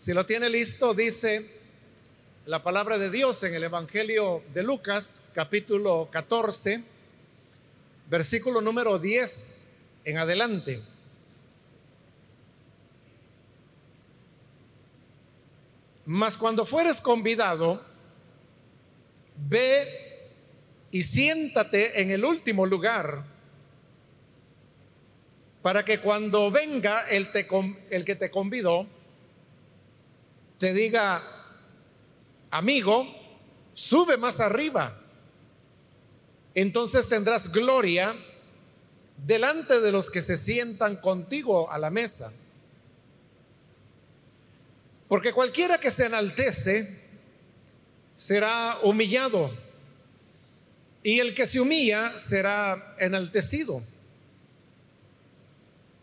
Si lo tiene listo, dice la palabra de Dios en el Evangelio de Lucas, capítulo 14, versículo número 10 en adelante. Mas cuando fueres convidado, ve y siéntate en el último lugar, para que cuando venga el, el que te convidó, te diga, amigo, sube más arriba. Entonces tendrás gloria delante de los que se sientan contigo a la mesa. Porque cualquiera que se enaltece será humillado y el que se humilla será enaltecido.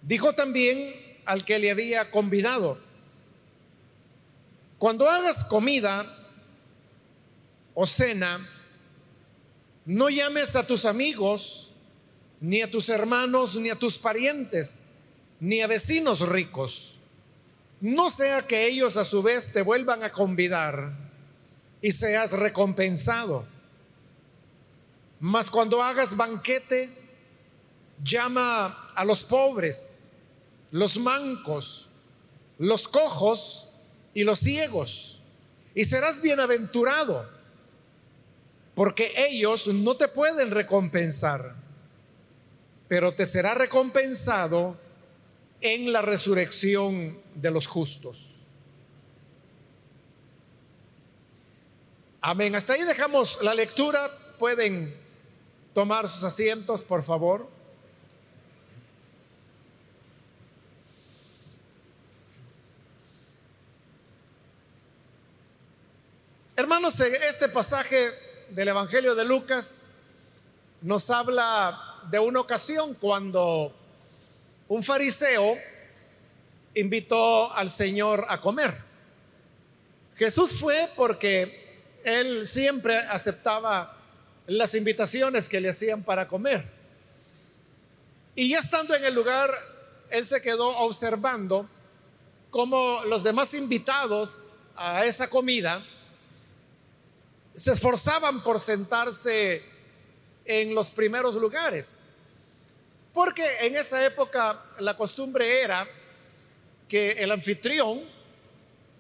Dijo también al que le había convidado, cuando hagas comida o cena, no llames a tus amigos, ni a tus hermanos, ni a tus parientes, ni a vecinos ricos. No sea que ellos a su vez te vuelvan a convidar y seas recompensado. Mas cuando hagas banquete, llama a los pobres, los mancos, los cojos, y los ciegos. Y serás bienaventurado, porque ellos no te pueden recompensar, pero te será recompensado en la resurrección de los justos. Amén. Hasta ahí dejamos la lectura. Pueden tomar sus asientos, por favor. Hermanos, este pasaje del Evangelio de Lucas nos habla de una ocasión cuando un fariseo invitó al Señor a comer. Jesús fue porque él siempre aceptaba las invitaciones que le hacían para comer. Y ya estando en el lugar, él se quedó observando cómo los demás invitados a esa comida se esforzaban por sentarse en los primeros lugares. Porque en esa época la costumbre era que el anfitrión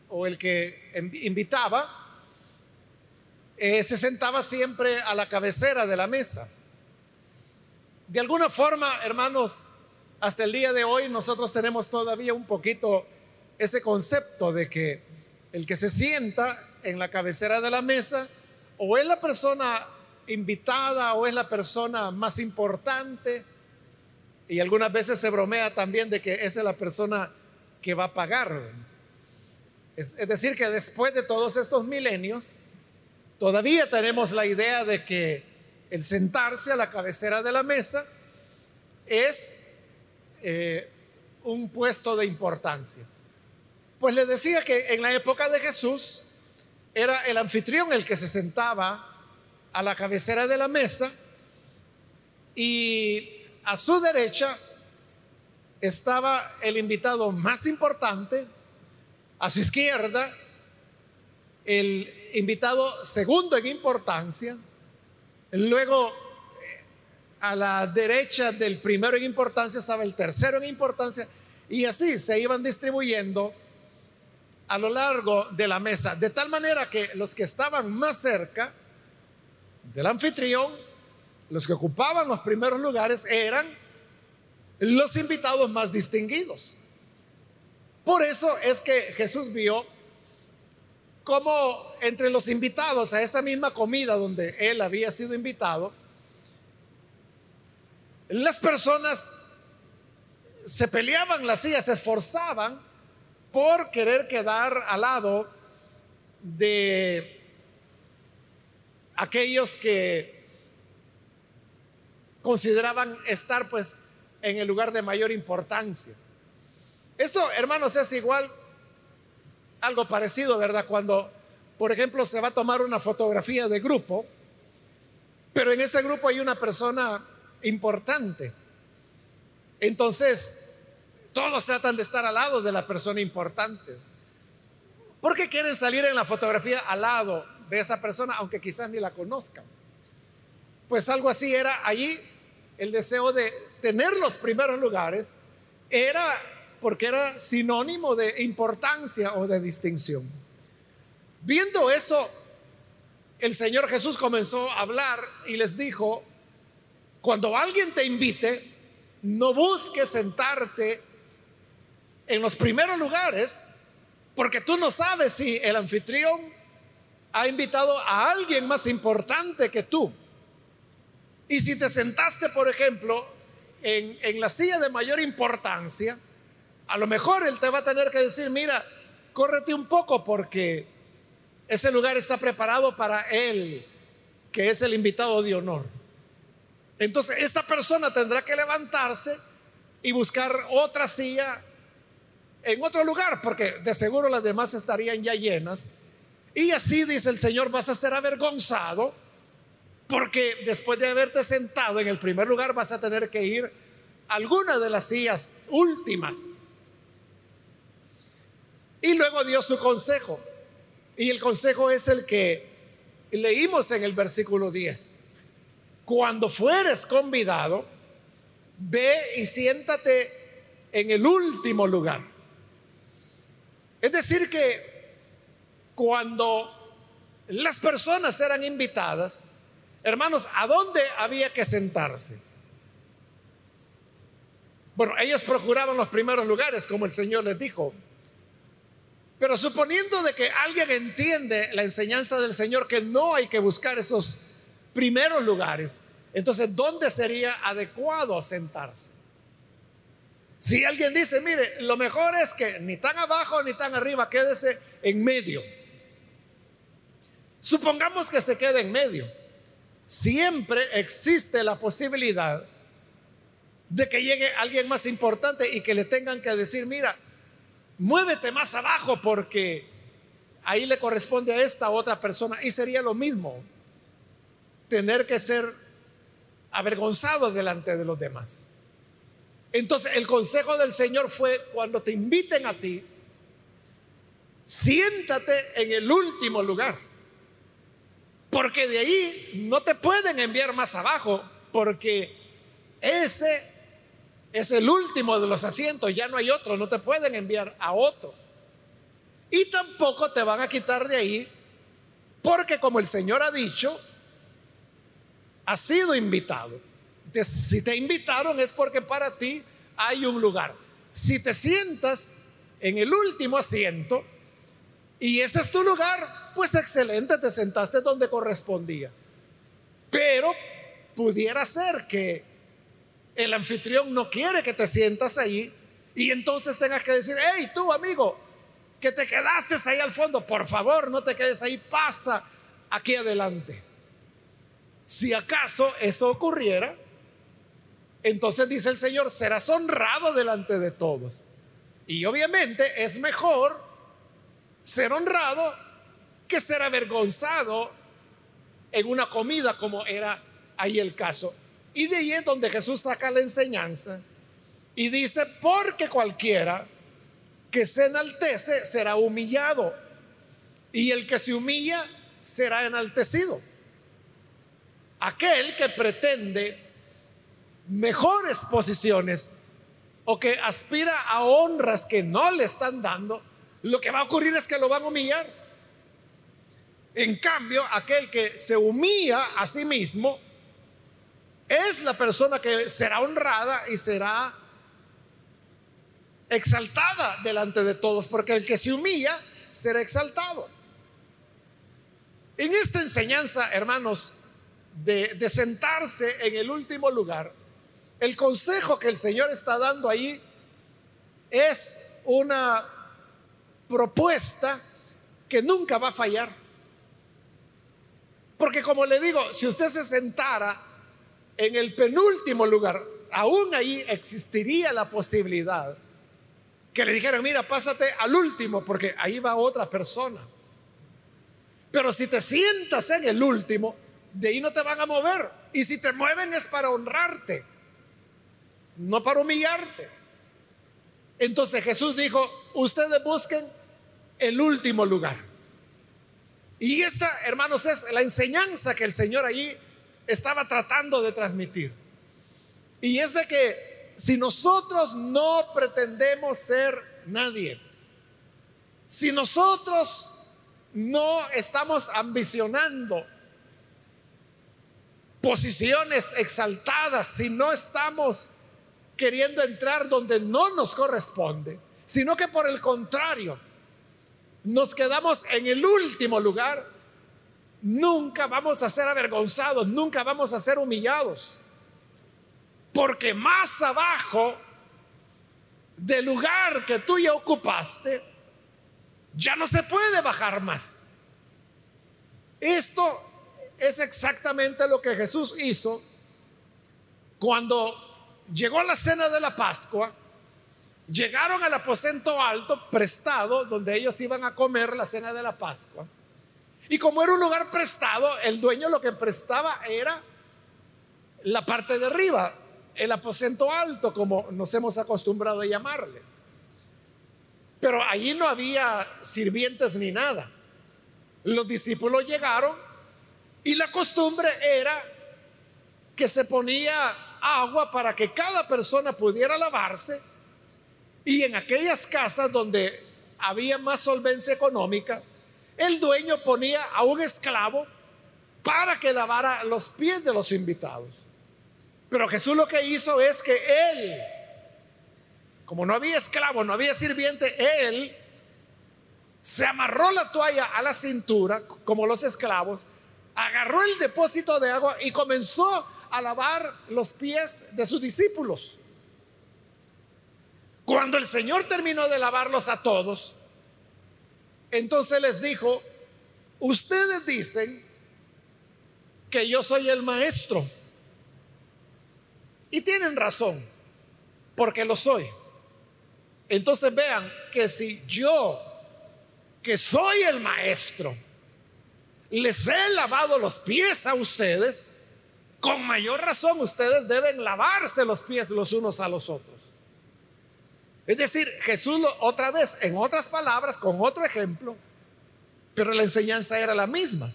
o el que invitaba eh, se sentaba siempre a la cabecera de la mesa. De alguna forma, hermanos, hasta el día de hoy nosotros tenemos todavía un poquito ese concepto de que el que se sienta en la cabecera de la mesa o es la persona invitada o es la persona más importante. Y algunas veces se bromea también de que esa es la persona que va a pagar. Es, decir, que después de todos estos milenios, todavía tenemos la idea de que el sentarse a la cabecera de la mesa es eh, un puesto de importancia. Pues le decía que en la época de Jesús, era el anfitrión el que se sentaba a la cabecera de la mesa y a su derecha estaba el invitado más importante, a su izquierda el invitado segundo en importancia, luego a la derecha del primero en importancia estaba el tercero en importancia y así se iban distribuyendo a lo largo de la mesa, de tal manera que los que estaban más cerca del anfitrión, los que ocupaban los primeros lugares, eran los invitados más distinguidos. Por eso es que Jesús vio cómo entre los invitados a esa misma comida donde él había sido invitado, las personas se peleaban las sillas, se esforzaban por querer quedar al lado de aquellos que consideraban estar pues en el lugar de mayor importancia. Esto, hermanos, es igual, algo parecido, ¿verdad? Cuando, por ejemplo, se va a tomar una fotografía de grupo, pero en ese grupo hay una persona importante. Entonces, todos tratan de estar al lado de la persona importante. porque quieren salir en la fotografía al lado de esa persona, aunque quizás ni la conozcan. Pues algo así era allí el deseo de tener los primeros lugares, era porque era sinónimo de importancia o de distinción. Viendo eso, el Señor Jesús comenzó a hablar y les dijo, cuando alguien te invite, no busques sentarte en los primeros lugares, porque tú no sabes si el anfitrión ha invitado a alguien más importante que tú. Y si te sentaste, por ejemplo, en, en, la silla de mayor importancia, a lo mejor él te va a tener que decir, mira, córrete un poco porque ese lugar está preparado para él, que es el invitado de honor. Entonces, esta persona tendrá que levantarse y buscar otra silla en otro lugar, porque de seguro las demás estarían ya llenas. Y así dice el Señor, vas a ser avergonzado, porque después de haberte sentado en el primer lugar vas a tener que ir a alguna de las sillas últimas. Y luego dio su consejo. Y el consejo es el que leímos en el versículo 10. Cuando fueres convidado, ve y siéntate en el último lugar es decir, que cuando las personas eran invitadas, hermanos, ¿a dónde había que sentarse? Bueno, ellos procuraban los primeros lugares, como el Señor les dijo. Pero suponiendo de que alguien entiende la enseñanza del Señor que no hay que buscar esos primeros lugares, entonces ¿dónde sería adecuado sentarse? Si alguien dice, mire, lo mejor es que ni tan abajo ni tan arriba, quédese en medio. Supongamos que se quede en medio. Siempre existe la posibilidad de que llegue alguien más importante y que le tengan que decir, mira, muévete más abajo porque ahí le corresponde a esta otra persona. Y sería lo mismo, tener que ser avergonzado delante de los demás. Entonces el consejo del Señor fue, cuando te inviten a ti, siéntate en el último lugar. Porque de ahí no te pueden enviar más abajo, porque ese es el último de los asientos, ya no hay otro, no te pueden enviar a otro. Y tampoco te van a quitar de ahí, porque como el Señor ha dicho, has sido invitado si te invitaron es porque para ti hay un lugar. Si te sientas en el último asiento y ese es tu lugar, pues excelente, te sentaste donde correspondía. Pero pudiera ser que el anfitrión no quiere que te sientas ahí y entonces tengas que decir, hey, tú amigo, que te quedaste ahí al fondo, por favor, no te quedes ahí, pasa aquí adelante. Si acaso eso ocurriera, entonces dice el Señor, serás honrado delante de todos. Y obviamente es mejor ser honrado que ser avergonzado en una comida como era ahí el caso. Y de ahí es donde Jesús saca la enseñanza y dice, porque cualquiera que se enaltece será humillado y el que se humilla será enaltecido. Aquel que pretende mejores posiciones o que aspira a honras que no le están dando, lo que va a ocurrir es que lo van a humillar. En cambio, aquel que se humilla a sí mismo es la persona que será honrada y será exaltada delante de todos, porque el que se humilla será exaltado. En esta enseñanza, hermanos, de, de sentarse en el último lugar, el consejo que el Señor está dando ahí es una propuesta que nunca va a fallar. Porque como le digo, si usted se sentara en el penúltimo lugar, aún ahí existiría la posibilidad que le dijeran, mira, pásate al último, porque ahí va otra persona. Pero si te sientas en el último, de ahí no te van a mover. Y si te mueven es para honrarte no para humillarte. Entonces Jesús dijo, ustedes busquen el último lugar. Y esta, hermanos, es la enseñanza que el Señor allí estaba tratando de transmitir. Y es de que si nosotros no pretendemos ser nadie, si nosotros no estamos ambicionando posiciones exaltadas, si no estamos queriendo entrar donde no nos corresponde, sino que por el contrario, nos quedamos en el último lugar, nunca vamos a ser avergonzados, nunca vamos a ser humillados. Porque más abajo del lugar que tú ya ocupaste, ya no se puede bajar más. Esto es exactamente lo que Jesús hizo cuando llegó la cena de la Pascua. Llegaron al aposento alto prestado donde ellos iban a comer la cena de la Pascua. Y como era un lugar prestado, el dueño lo que prestaba era la parte de arriba, el aposento alto, como nos hemos acostumbrado a llamarle. Pero allí no había sirvientes ni nada. Los discípulos llegaron y la costumbre era que se ponía agua para que cada persona pudiera lavarse. Y en aquellas casas donde había más solvencia económica, el dueño ponía a un esclavo para que lavara los pies de los invitados. Pero Jesús lo que hizo es que él como no había esclavo, no había sirviente, él se amarró la toalla a la cintura, como los esclavos, agarró el depósito de agua y comenzó a lavar los pies de sus discípulos. Cuando el Señor terminó de lavarlos a todos, entonces les dijo, ustedes dicen que yo soy el maestro. Y tienen razón, porque lo soy. Entonces vean que si yo, que soy el maestro, les he lavado los pies a ustedes, con mayor razón ustedes deben lavarse los pies los unos a los otros. Es decir, Jesús otra vez, en otras palabras, con otro ejemplo, pero la enseñanza era la misma.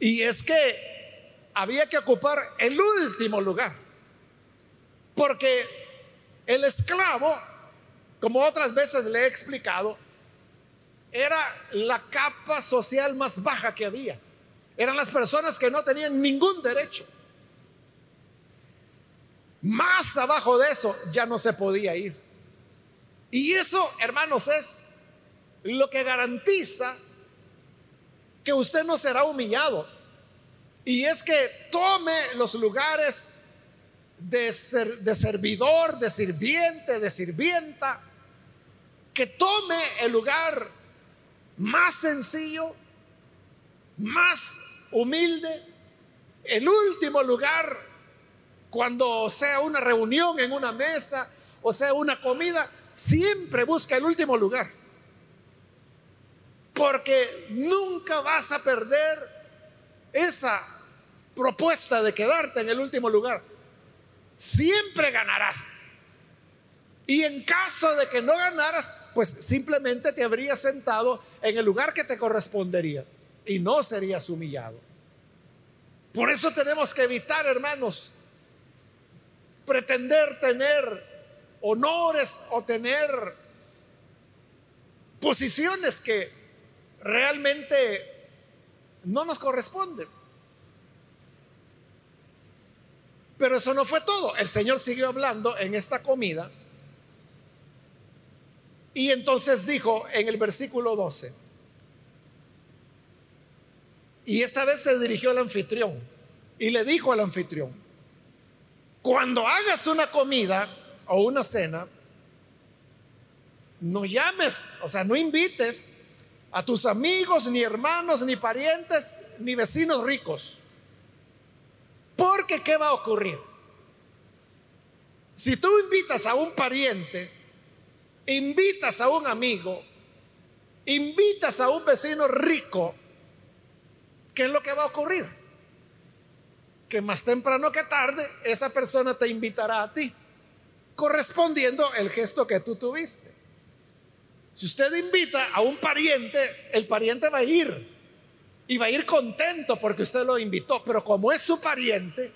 Y es que había que ocupar el último lugar. Porque el esclavo como otras veces le he explicado, era la capa social más baja que había. Eran las personas que no tenían ningún derecho. Más abajo de eso ya no se podía ir. Y eso, hermanos, es lo que garantiza que usted no será humillado. Y es que tome los lugares de, ser, de servidor, de sirviente, de sirvienta, que tome el lugar más sencillo, más humilde, el último lugar cuando sea una reunión en una mesa o sea una comida, siempre busca el último lugar. Porque nunca vas a perder esa propuesta de quedarte en el último lugar. Siempre ganarás. Y en caso de que no ganaras, pues simplemente te habrías sentado en el lugar que te correspondería y no serías humillado. Por eso tenemos que evitar, hermanos, pretender tener honores o tener posiciones que realmente no nos corresponden. Pero eso no fue todo. El Señor siguió hablando en esta comida y entonces dijo en el versículo 12, y esta vez se dirigió al anfitrión y le dijo al anfitrión, cuando hagas una comida o una cena, no llames, o sea, no invites a tus amigos, ni hermanos, ni parientes, ni vecinos ricos. Porque ¿qué va a ocurrir? Si tú invitas a un pariente, invitas a un amigo, invitas a un vecino rico, ¿qué es lo que va a ocurrir? Que más temprano que tarde esa persona te invitará a ti, correspondiendo el gesto que tú tuviste. Si usted invita a un pariente, el pariente va a ir y va a ir contento porque usted lo invitó, pero como es su pariente,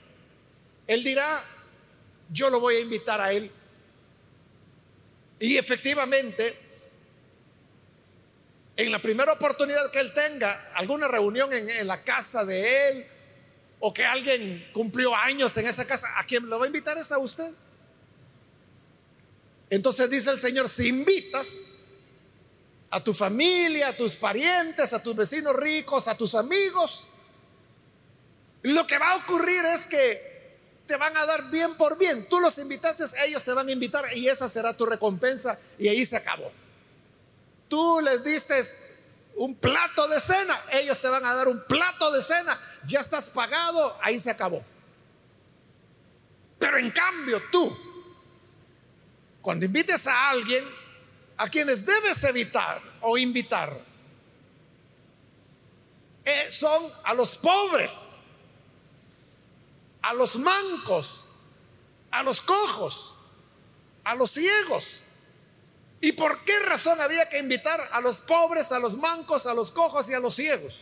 él dirá, yo lo voy a invitar a él. Y efectivamente, en la primera oportunidad que él tenga, alguna reunión en, la casa de él, o que alguien cumplió años en esa casa, ¿a quién lo va a invitar es a usted? Entonces dice el Señor, si invitas a tu familia, a tus parientes, a tus vecinos ricos, a tus amigos, lo que va a ocurrir es que te van a dar bien por bien. Tú los invitaste, ellos te van a invitar y esa será tu recompensa y ahí se acabó. Tú les diste un plato de cena, ellos te van a dar un plato de cena, ya estás pagado, ahí se acabó. Pero en cambio tú, cuando invites a alguien a quienes debes evitar o invitar, eh, son a los pobres a los mancos, a los cojos, a los ciegos. ¿Y por qué razón había que invitar a los pobres, a los mancos, a los cojos y a los ciegos?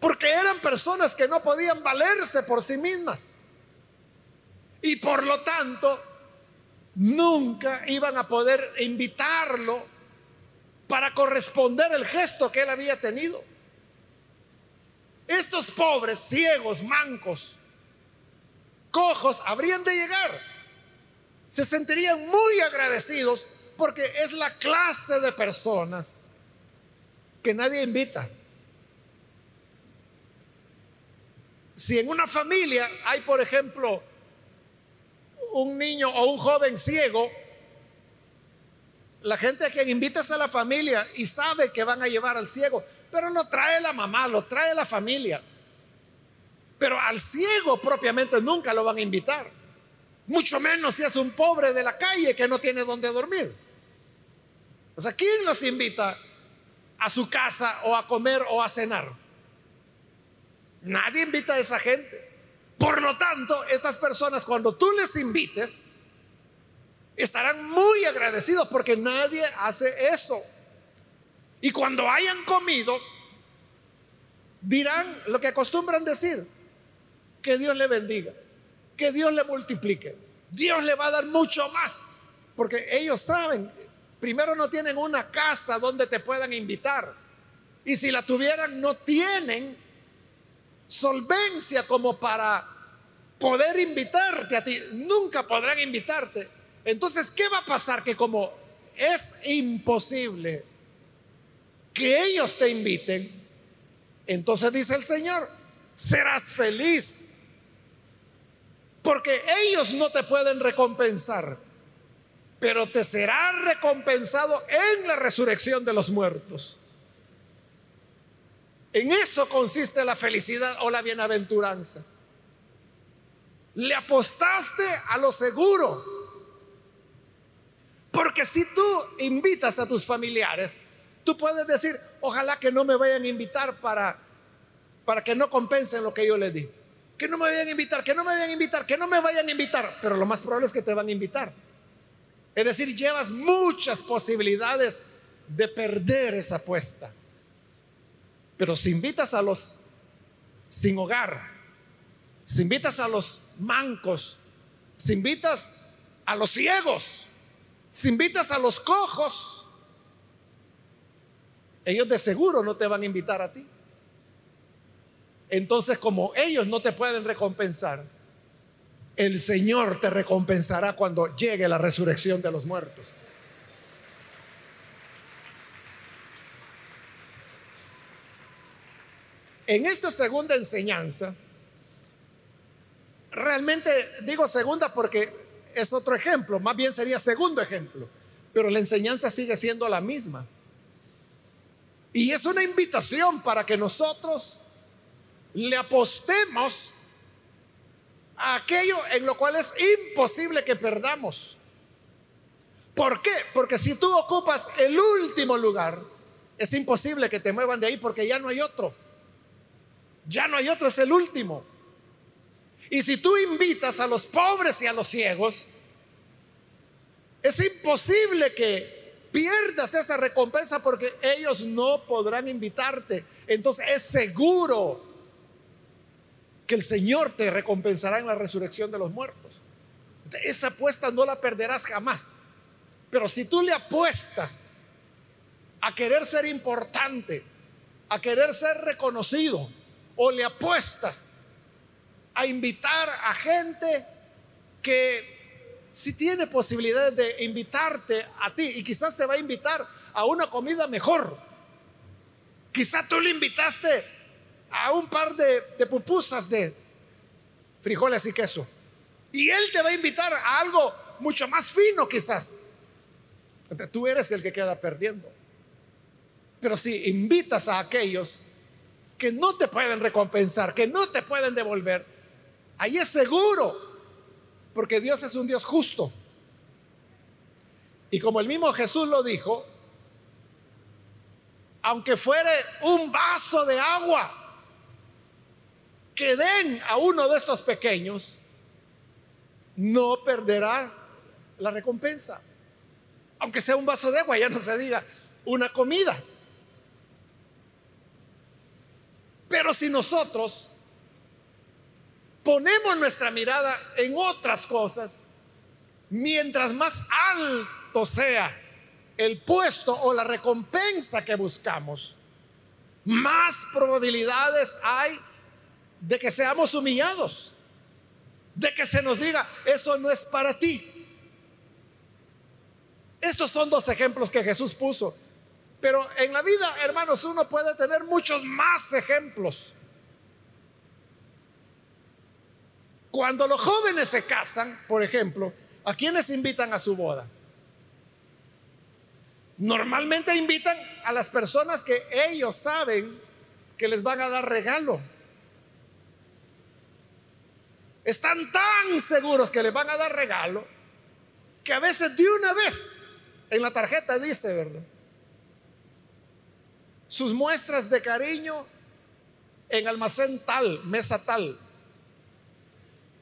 Porque eran personas que no podían valerse por sí mismas. Y por lo tanto, nunca iban a poder invitarlo para corresponder el gesto que él había tenido. Estos pobres, ciegos, mancos, cojos habrían de llegar. Se sentirían muy agradecidos porque es la clase de personas que nadie invita. Si en una familia hay, por ejemplo, un niño o un joven ciego, la gente a quien invitas a la familia y sabe que van a llevar al ciego, pero no trae la mamá, lo trae la familia. Pero al ciego propiamente nunca lo van a invitar. Mucho menos si es un pobre de la calle que no tiene donde dormir. O ¿quién los invita a su casa o a comer o a cenar? Nadie invita a esa gente. Por lo tanto, estas personas cuando tú les invites, estarán muy agradecidos porque nadie hace eso. Y cuando hayan comido, dirán lo que acostumbran decir, que Dios le bendiga, que Dios le multiplique. Dios le va a dar mucho más, porque ellos saben, primero no tienen una casa donde te puedan invitar. Y si la tuvieran, no tienen solvencia como para poder invitarte a ti. Nunca podrán invitarte. Entonces, ¿qué va a pasar? Que como es imposible que ellos te inviten, entonces dice el Señor, serás feliz porque ellos no te pueden recompensar, pero te será recompensado en la resurrección de los muertos. En eso consiste la felicidad o la bienaventuranza. Le apostaste a lo seguro. Porque si tú invitas a tus familiares, tú puedes decir, ojalá que no me vayan a invitar para, para que no compensen lo que yo les di que no me vayan a invitar, que no me vayan a invitar, que no me vayan a invitar, pero lo más probable es que te van a invitar. Es decir, llevas muchas posibilidades de perder esa apuesta. Pero si invitas a los sin hogar, si invitas a los mancos, si invitas a los ciegos, si invitas a los cojos, ellos de seguro no te van a invitar a ti. Entonces, como ellos no te pueden recompensar, el Señor te recompensará cuando llegue la resurrección de los muertos. En esta segunda enseñanza, realmente digo segunda porque es otro ejemplo, más bien sería segundo ejemplo, pero la enseñanza sigue siendo la misma. Y es una invitación para que nosotros le apostemos aquello en lo cual es imposible que perdamos. ¿Por qué? Porque si tú ocupas el último lugar, es imposible que te muevan de ahí porque ya no hay otro. Ya no hay otro, es el último. Y si tú invitas a los pobres y a los ciegos, es imposible que pierdas esa recompensa porque ellos no podrán invitarte. Entonces es seguro que el Señor te recompensará en la resurrección de los muertos. Esa apuesta no la perderás jamás. Pero si tú le apuestas a querer ser importante, a querer ser reconocido, o le apuestas a invitar a gente que si tiene posibilidades de invitarte a ti y quizás te va a invitar a una comida mejor. Quizás tú le invitaste a un par de, pupusas de frijoles y queso. Y él te va a invitar a algo mucho más fino quizás. Tú eres el que queda perdiendo. Pero si invitas a aquellos que no te pueden recompensar, que no te pueden devolver, ahí es seguro, porque Dios es un Dios justo. Y como el mismo Jesús lo dijo, aunque fuere un vaso de agua que den a uno de estos pequeños, no perderá la recompensa. Aunque sea un vaso de agua, ya no se diga una comida. Pero si nosotros ponemos nuestra mirada en otras cosas, mientras más alto sea el puesto o la recompensa que buscamos, más probabilidades hay de que seamos humillados, de que se nos diga, eso no es para ti. Estos son dos ejemplos que Jesús puso. Pero en la vida, hermanos, uno puede tener muchos más ejemplos. Cuando los jóvenes se casan, por ejemplo, ¿a quiénes invitan a su boda? Normalmente invitan a las personas que ellos saben que les van a dar regalo. Están tan seguros que les van a dar regalo que a veces de una vez en la tarjeta dice, ¿verdad? Sus muestras de cariño en almacén tal, mesa tal.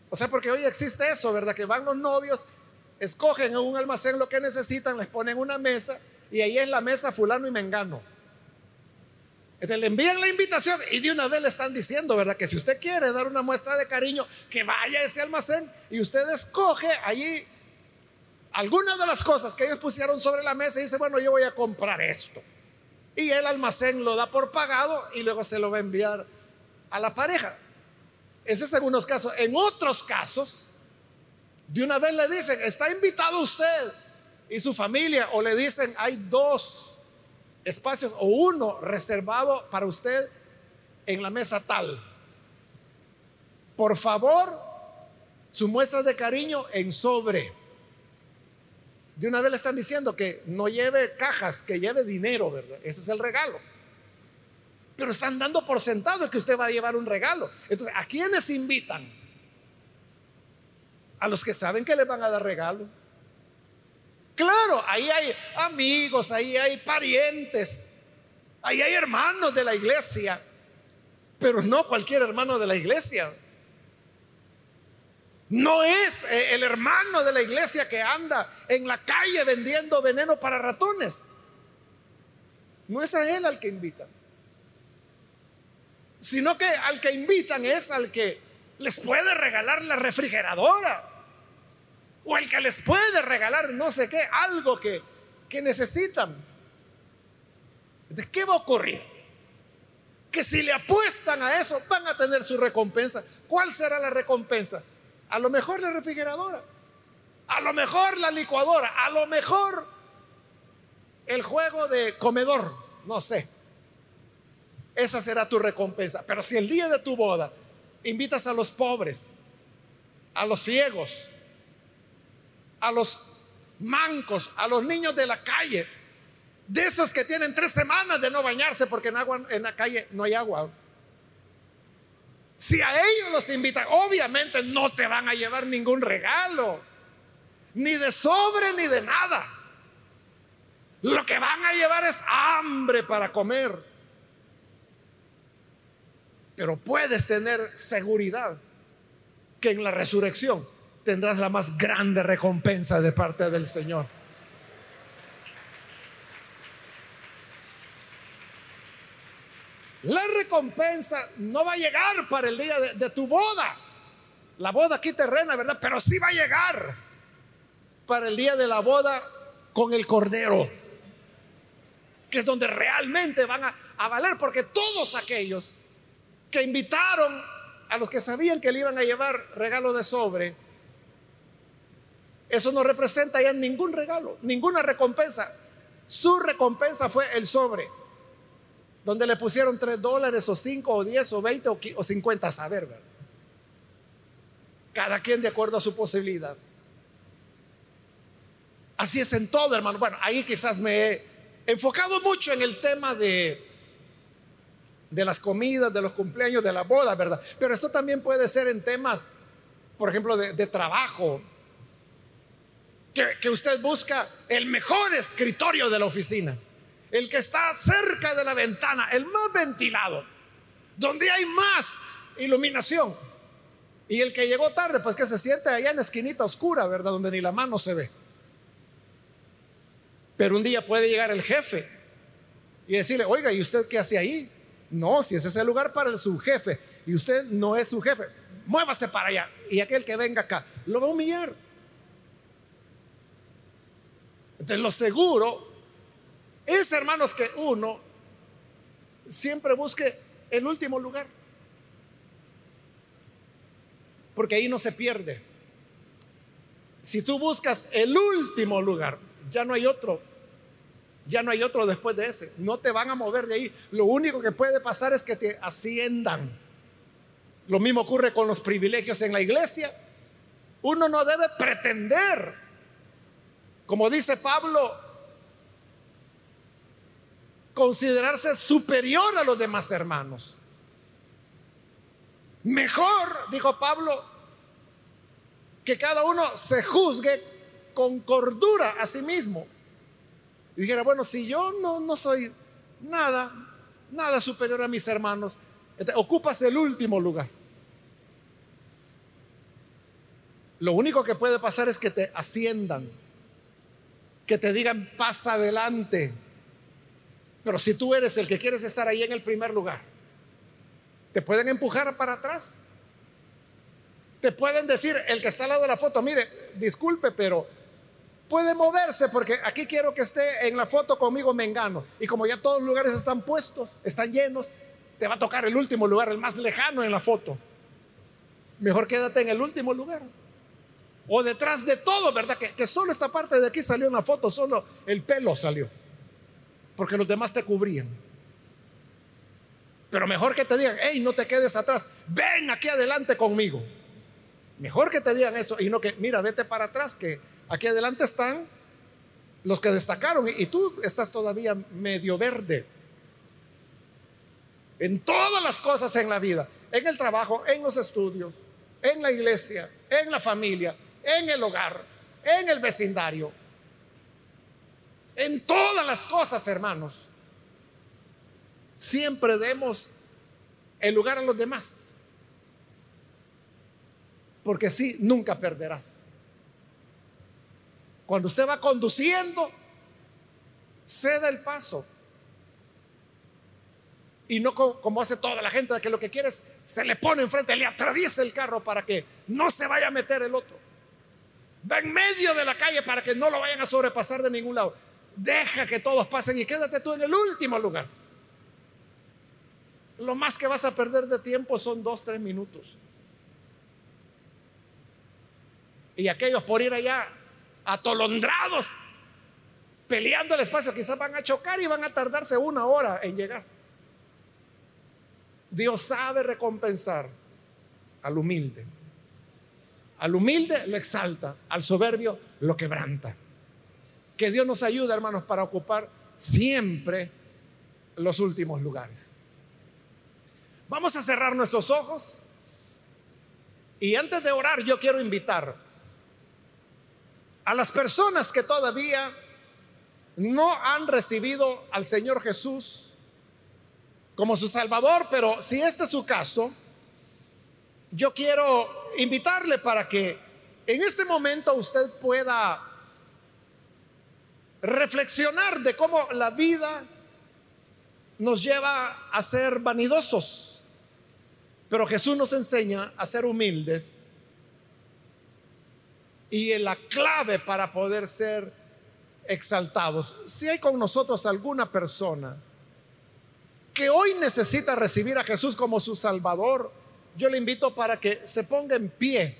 O sea, porque hoy existe eso, ¿verdad? Que van los novios, escogen en un almacén lo que necesitan, les ponen una mesa y ahí es la mesa fulano y mengano. Entonces le envían la invitación y de una vez le están diciendo, ¿verdad? Que si usted quiere dar una muestra de cariño, que vaya a ese almacén y usted escoge allí algunas de las cosas que ellos pusieron sobre la mesa y dice, bueno, yo voy a comprar esto. Y el almacén lo da por pagado y luego se lo va a enviar a la pareja. Ese es en unos casos. En otros casos, de una vez le dicen, está invitado usted y su familia, o le dicen, hay dos espacios o uno reservado para usted en la mesa tal. Por favor, su muestra de cariño en sobre. De una vez le están diciendo que no lleve cajas, que lleve dinero, ¿verdad? Ese es el regalo. Pero están dando por sentado que usted va a llevar un regalo. Entonces, ¿a quiénes invitan? A los que saben que le van a dar regalo. Claro, ahí hay amigos, ahí hay parientes, ahí hay hermanos de la iglesia, pero no cualquier hermano de la iglesia. No es eh, el hermano de la iglesia que anda en la calle vendiendo veneno para ratones. No es a él al que invitan. Sino que al que invitan es al que les puede regalar la refrigeradora o el que les puede regalar no sé qué, algo que, que necesitan. ¿De qué va a ocurrir? Que si le apuestan a eso, van a tener su recompensa. ¿Cuál será la recompensa? A lo mejor la refrigeradora, a lo mejor la licuadora, a lo mejor el juego de comedor, no sé. Esa será tu recompensa. Pero si el día de tu boda invitas a los pobres, a los ciegos, a los mancos, a los niños de la calle, de esos que tienen tres semanas de no bañarse porque en, agua, en la calle no hay agua. Si a ellos los invitan, obviamente no te van a llevar ningún regalo, ni de sobre ni de nada. Lo que van a llevar es hambre para comer. Pero puedes tener seguridad que en la resurrección tendrás la más grande recompensa de parte del Señor. La recompensa no va a llegar para el día de, tu boda. La boda aquí terrena, ¿verdad? Pero sí va a llegar para el día de la boda con el Cordero, que es donde realmente van a, a, valer, porque todos aquellos que invitaron a los que sabían que le iban a llevar regalo de sobre, eso no representa ya ningún regalo, ninguna recompensa. Su recompensa fue el sobre, donde le pusieron tres dólares o cinco o diez o veinte o cincuenta, a saber, ¿verdad? Cada quien de acuerdo a su posibilidad. Así es en todo, hermano. Bueno, ahí quizás me he enfocado mucho en el tema de de las comidas, de los cumpleaños, de la boda, ¿verdad? Pero esto también puede ser en temas, por ejemplo, de, trabajo. Que, usted busca el mejor escritorio de la oficina, el que está cerca de la ventana, el más ventilado, donde hay más iluminación. Y el que llegó tarde, pues que se siente allá en la esquinita oscura, ¿verdad? Donde ni la mano se ve. Pero un día puede llegar el jefe y decirle, oiga, ¿y usted qué hace ahí? No, si ese es el lugar para el, su jefe y usted no es su jefe, muévase para allá. Y aquel que venga acá lo va a humillar. Entonces, lo seguro es, hermanos, que uno siempre busque el último lugar. Porque ahí no se pierde. Si tú buscas el último lugar, ya no hay otro ya no hay otro después de ese. No te van a mover de ahí. Lo único que puede pasar es que te asciendan. Lo mismo ocurre con los privilegios en la iglesia. Uno no debe pretender, como dice Pablo, considerarse superior a los demás hermanos. Mejor, dijo Pablo, que cada uno se juzgue con cordura a sí mismo y dijera, bueno, si yo no, no soy nada, nada superior a mis hermanos, ocupas el último lugar. Lo único que puede pasar es que te asciendan, que te digan, pasa adelante. Pero si tú eres el que quieres estar ahí en el primer lugar, te pueden empujar para atrás. Te pueden decir, el que está al lado de la foto, mire, disculpe, pero puede moverse porque aquí quiero que esté en la foto conmigo Mengano. Y como ya todos los lugares están puestos, están llenos, te va a tocar el último lugar, el más lejano en la foto. Mejor quédate en el último lugar. O detrás de todo, ¿verdad? Que, solo esta parte de aquí salió en la foto, solo el pelo salió. Porque los demás te cubrían. Pero mejor que te digan, hey, no te quedes atrás, ven aquí adelante conmigo. Mejor que te digan eso y no que, mira, vete para atrás, que Aquí adelante están los que destacaron y tú estás todavía medio verde. En todas las cosas en la vida, en el trabajo, en los estudios, en la iglesia, en la familia, en el hogar, en el vecindario. En todas las cosas, hermanos. Siempre demos el lugar a los demás. Porque si nunca perderás. Cuando usted va conduciendo, ceda el paso. Y no como hace toda la gente, que lo que quiere es se le pone enfrente, le atraviesa el carro para que no se vaya a meter el otro. Va en medio de la calle para que no lo vayan a sobrepasar de ningún lado. Deja que todos pasen y quédate tú en el último lugar. Lo más que vas a perder de tiempo son dos, tres minutos. Y aquellos por ir allá atolondrados, peleando el espacio, quizás van a chocar y van a tardarse una hora en llegar. Dios sabe recompensar al humilde. Al humilde lo exalta, al soberbio lo quebranta. Que Dios nos ayude, hermanos, para ocupar siempre los últimos lugares. Vamos a cerrar nuestros ojos. Y antes de orar, yo quiero invitar a las personas que todavía no han recibido al Señor Jesús como su Salvador, pero si este es su caso, yo quiero invitarle para que en este momento usted pueda reflexionar de cómo la vida nos lleva a ser vanidosos, pero Jesús nos enseña a ser humildes. Y la clave para poder ser exaltados, si hay con nosotros alguna persona que hoy necesita recibir a Jesús como su Salvador, yo le invito para que se ponga en pie.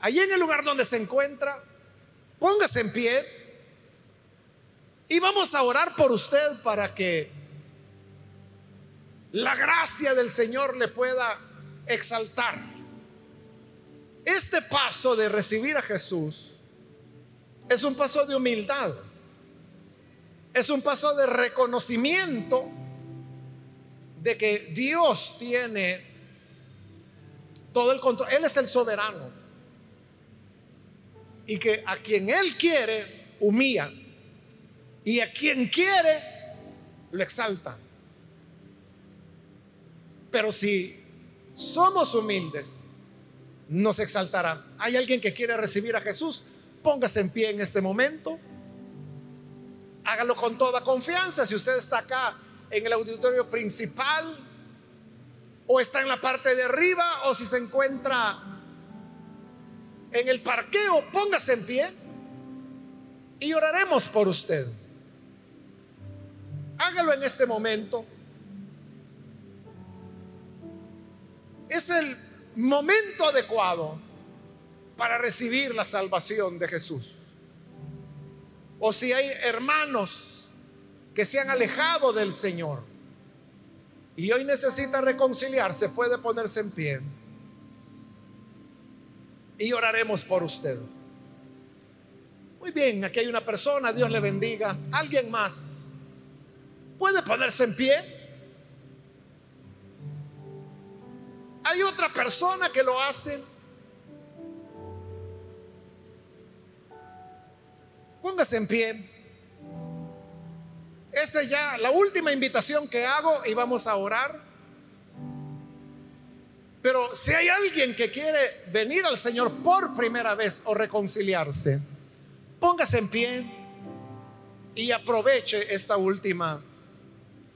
Allí en el lugar donde se encuentra, póngase en pie y vamos a orar por usted para que la gracia del Señor le pueda exaltar. Este paso de recibir a Jesús es un paso de humildad, es un paso de reconocimiento de que Dios tiene todo el control, Él es el soberano y que a quien Él quiere humilla y a quien quiere lo exalta. Pero si somos humildes, nos exaltará. ¿Hay alguien que quiere recibir a Jesús? Póngase en pie en este momento. Hágalo con toda confianza. Si usted está acá en el auditorio principal, o está en la parte de arriba, o si se encuentra en el parqueo, póngase en pie y oraremos por usted. Hágalo en este momento. es el momento adecuado para recibir la salvación de Jesús. O si hay hermanos que se han alejado del Señor y hoy necesita reconciliarse, puede ponerse en pie y oraremos por usted. Muy bien, aquí hay una persona, Dios le bendiga. ¿Alguien más? ¿Puede ponerse en pie? Hay otra persona que lo hace. Póngase en pie. Esta es ya la última invitación que hago y vamos a orar. Pero si hay alguien que quiere venir al Señor por primera vez o reconciliarse, póngase en pie y aproveche esta última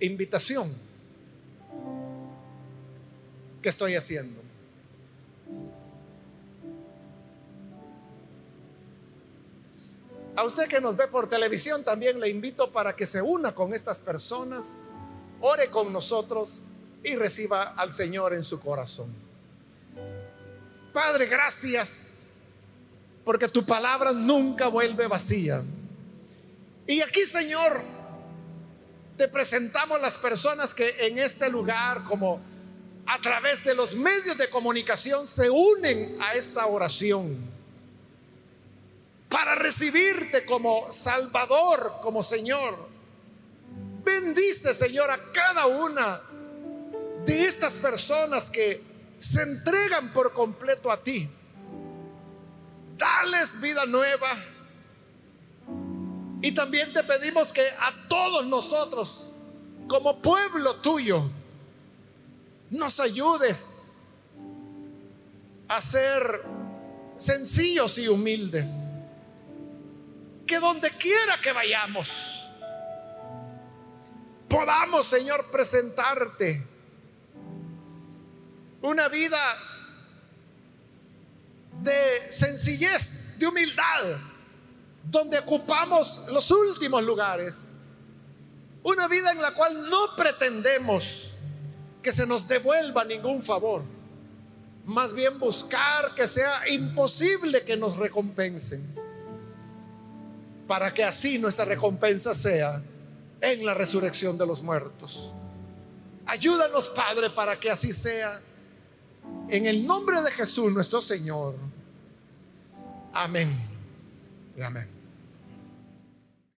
invitación que estoy haciendo. A usted que nos ve por televisión también le invito para que se una con estas personas, ore con nosotros y reciba al Señor en su corazón. Padre, gracias porque tu palabra nunca vuelve vacía. Y aquí, Señor, te presentamos las personas que en este lugar, como a través de los medios de comunicación se unen a esta oración para recibirte como Salvador, como Señor. Bendice, Señor, a cada una de estas personas que se entregan por completo a ti. Dales vida nueva. Y también te pedimos que a todos nosotros, como pueblo tuyo, nos ayudes a ser sencillos y humildes. Que donde quiera que vayamos, podamos, Señor, presentarte una vida de sencillez, de humildad, donde ocupamos los últimos lugares. Una vida en la cual no pretendemos que se nos devuelva ningún favor. Más bien buscar que sea imposible que nos recompensen. Para que así nuestra recompensa sea en la resurrección de los muertos. Ayúdanos, Padre, para que así sea. En el nombre de Jesús nuestro Señor. Amén. Amén.